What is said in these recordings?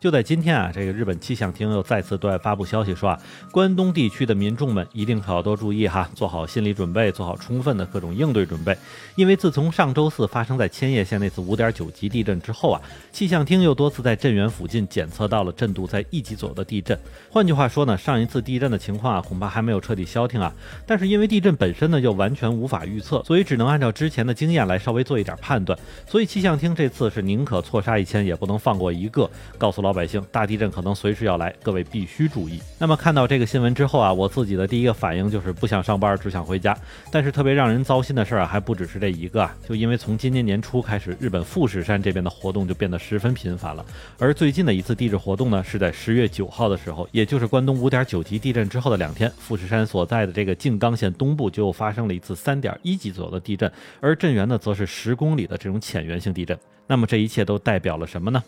就在今天啊，这个日本气象厅又再次对外发布消息说啊，关东地区的民众们一定可要多注意哈，做好心理准备，做好充分的各种应对准备。因为自从上周四发生在千叶县那次五点九级地震之后啊，气象厅又多次在震源附近检测到了震度在一级左右的地震。换句话说呢，上一次地震的情况啊，恐怕还没有彻底消停啊。但是因为地震本身呢又完全无法预测，所以只能按照之前的经验来稍微做一点判断。所以气象厅这次是宁可错杀一千，也不能放过一个，告诉老。老百姓，大地震可能随时要来，各位必须注意。那么看到这个新闻之后啊，我自己的第一个反应就是不想上班，只想回家。但是特别让人糟心的事儿啊，还不只是这一个啊，就因为从今年年初开始，日本富士山这边的活动就变得十分频繁了。而最近的一次地质活动呢，是在十月九号的时候，也就是关东五点九级地震之后的两天，富士山所在的这个静冈县东部就发生了一次三点一级左右的地震，而震源呢，则是十公里的这种浅源性地震。那么这一切都代表了什么呢？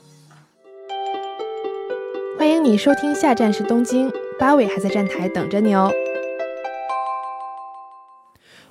欢迎你收听，下站是东京，八尾还在站台等着你哦。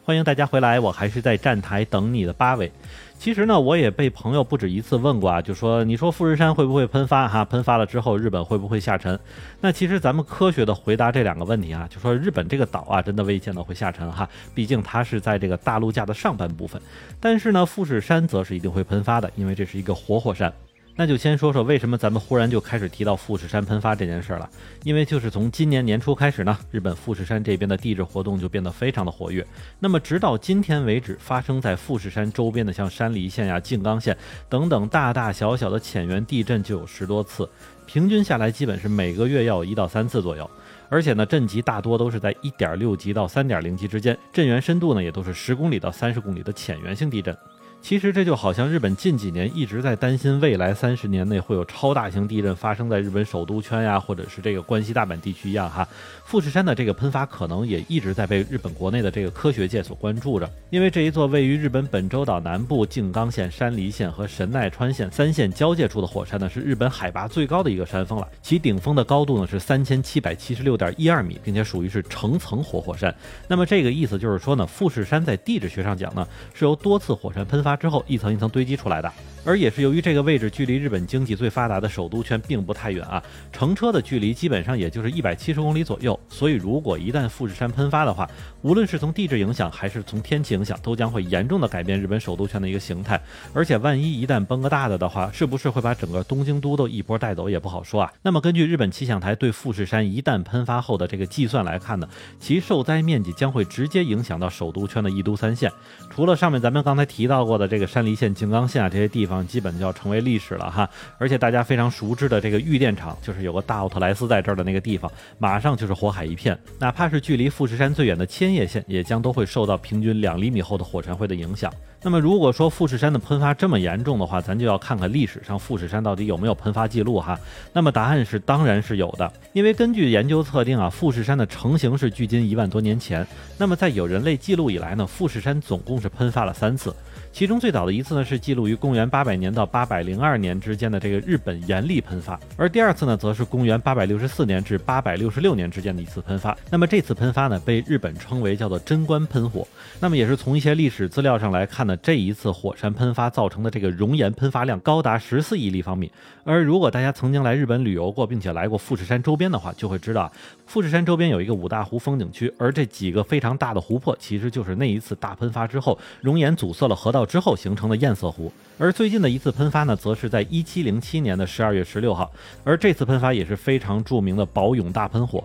欢迎大家回来，我还是在站台等你的八尾。其实呢，我也被朋友不止一次问过啊，就说你说富士山会不会喷发？哈，喷发了之后日本会不会下沉？那其实咱们科学的回答这两个问题啊，就说日本这个岛啊，真的未见到会下沉哈，毕竟它是在这个大陆架的上半部分。但是呢，富士山则是一定会喷发的，因为这是一个活火山。那就先说说为什么咱们忽然就开始提到富士山喷发这件事了。因为就是从今年年初开始呢，日本富士山这边的地质活动就变得非常的活跃。那么直到今天为止，发生在富士山周边的像山梨县呀、静冈县等等大大小小的浅源地震就有十多次，平均下来基本是每个月要有一到三次左右。而且呢，震级大多都是在一点六级到三点零级之间，震源深度呢也都是十公里到三十公里的浅源性地震。其实这就好像日本近几年一直在担心未来三十年内会有超大型地震发生在日本首都圈呀，或者是这个关西大阪地区一样哈。富士山的这个喷发可能也一直在被日本国内的这个科学界所关注着，因为这一座位于日本本州岛南部静冈县、山梨县和神奈川县三县交界处的火山呢，是日本海拔最高的一个山峰了，其顶峰的高度呢是三千七百七十六点一二米，并且属于是成层活火山。那么这个意思就是说呢，富士山在地质学上讲呢，是由多次火山喷发。之后一层一层堆积出来的。而也是由于这个位置距离日本经济最发达的首都圈并不太远啊，乘车的距离基本上也就是一百七十公里左右，所以如果一旦富士山喷发的话，无论是从地质影响还是从天气影响，都将会严重的改变日本首都圈的一个形态。而且万一一旦崩个大的的话，是不是会把整个东京都都一波带走也不好说啊。那么根据日本气象台对富士山一旦喷发后的这个计算来看呢，其受灾面积将会直接影响到首都圈的一都三县，除了上面咱们刚才提到过的这个山梨县、静冈县啊这些地方。基本就要成为历史了哈，而且大家非常熟知的这个玉电厂，就是有个大奥特莱斯在这儿的那个地方，马上就是火海一片。哪怕是距离富士山最远的千叶县，也将都会受到平均两厘米厚的火山灰的影响。那么如果说富士山的喷发这么严重的话，咱就要看看历史上富士山到底有没有喷发记录哈。那么答案是当然是有的，因为根据研究测定啊，富士山的成型是距今一万多年前。那么在有人类记录以来呢，富士山总共是喷发了三次。其中最早的一次呢，是记录于公元八百年到八百零二年之间的这个日本岩立喷发，而第二次呢，则是公元八百六十四年至八百六十六年之间的一次喷发。那么这次喷发呢，被日本称为叫做贞观喷火。那么也是从一些历史资料上来看呢，这一次火山喷发造成的这个熔岩喷发量高达十四亿立方米。而如果大家曾经来日本旅游过，并且来过富士山周边的话，就会知道富士山周边有一个五大湖风景区，而这几个非常大的湖泊，其实就是那一次大喷发之后熔岩阻塞了河道。之后形成的堰塞湖，而最近的一次喷发呢，则是在一七零七年的十二月十六号，而这次喷发也是非常著名的宝永大喷火。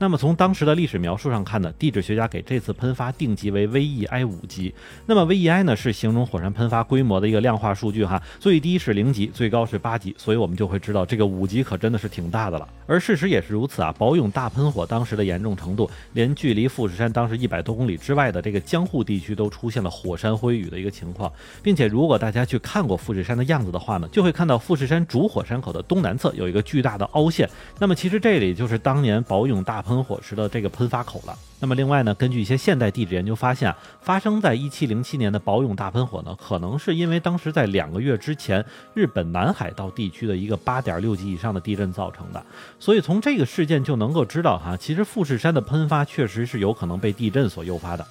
那么从当时的历史描述上看呢，地质学家给这次喷发定级为 VEI 五级。那么 VEI 呢是形容火山喷发规模的一个量化数据哈，最低是零级，最高是八级，所以我们就会知道这个五级可真的是挺大的了。而事实也是如此啊，宝永大喷火当时的严重程度，连距离富士山当时一百多公里之外的这个江户地区都出现了火山灰雨的一个情况，并且如果大家去看过富士山的样子的话呢，就会看到富士山主火山口的东南侧有一个巨大的凹陷，那么其实这里就是当年宝永大。喷火时的这个喷发口了。那么另外呢，根据一些现代地质研究发现，发生在一七零七年的宝永大喷火呢，可能是因为当时在两个月之前日本南海道地区的一个八点六级以上的地震造成的。所以从这个事件就能够知道哈，其实富士山的喷发确实是有可能被地震所诱发的。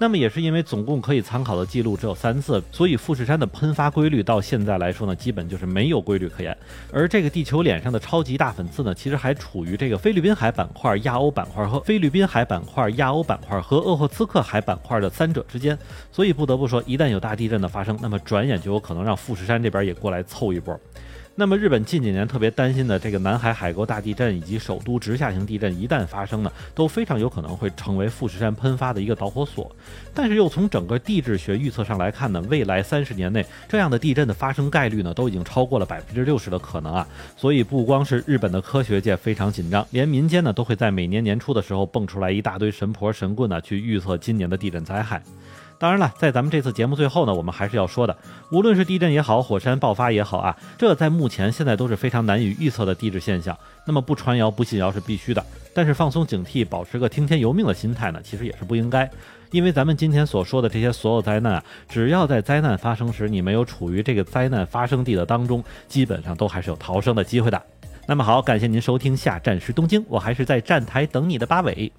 那么也是因为总共可以参考的记录只有三次，所以富士山的喷发规律到现在来说呢，基本就是没有规律可言。而这个地球脸上的超级大粉刺呢，其实还处于这个菲律宾海板块、亚欧板块和菲律宾海板块、亚欧板块和鄂霍次克海板块的三者之间。所以不得不说，一旦有大地震的发生，那么转眼就有可能让富士山这边也过来凑一波。那么日本近几年特别担心的这个南海海沟大地震以及首都直下型地震一旦发生呢，都非常有可能会成为富士山喷发的一个导火索。但是又从整个地质学预测上来看呢，未来三十年内这样的地震的发生概率呢，都已经超过了百分之六十的可能啊。所以不光是日本的科学界非常紧张，连民间呢都会在每年年初的时候蹦出来一大堆神婆神棍呢，去预测今年的地震灾害。当然了，在咱们这次节目最后呢，我们还是要说的，无论是地震也好，火山爆发也好啊，这在目前现在都是非常难以预测的地质现象。那么不传谣不信谣是必须的，但是放松警惕，保持个听天由命的心态呢，其实也是不应该。因为咱们今天所说的这些所有灾难啊，只要在灾难发生时你没有处于这个灾难发生地的当中，基本上都还是有逃生的机会的。那么好，感谢您收听下站时东京，我还是在站台等你的八尾。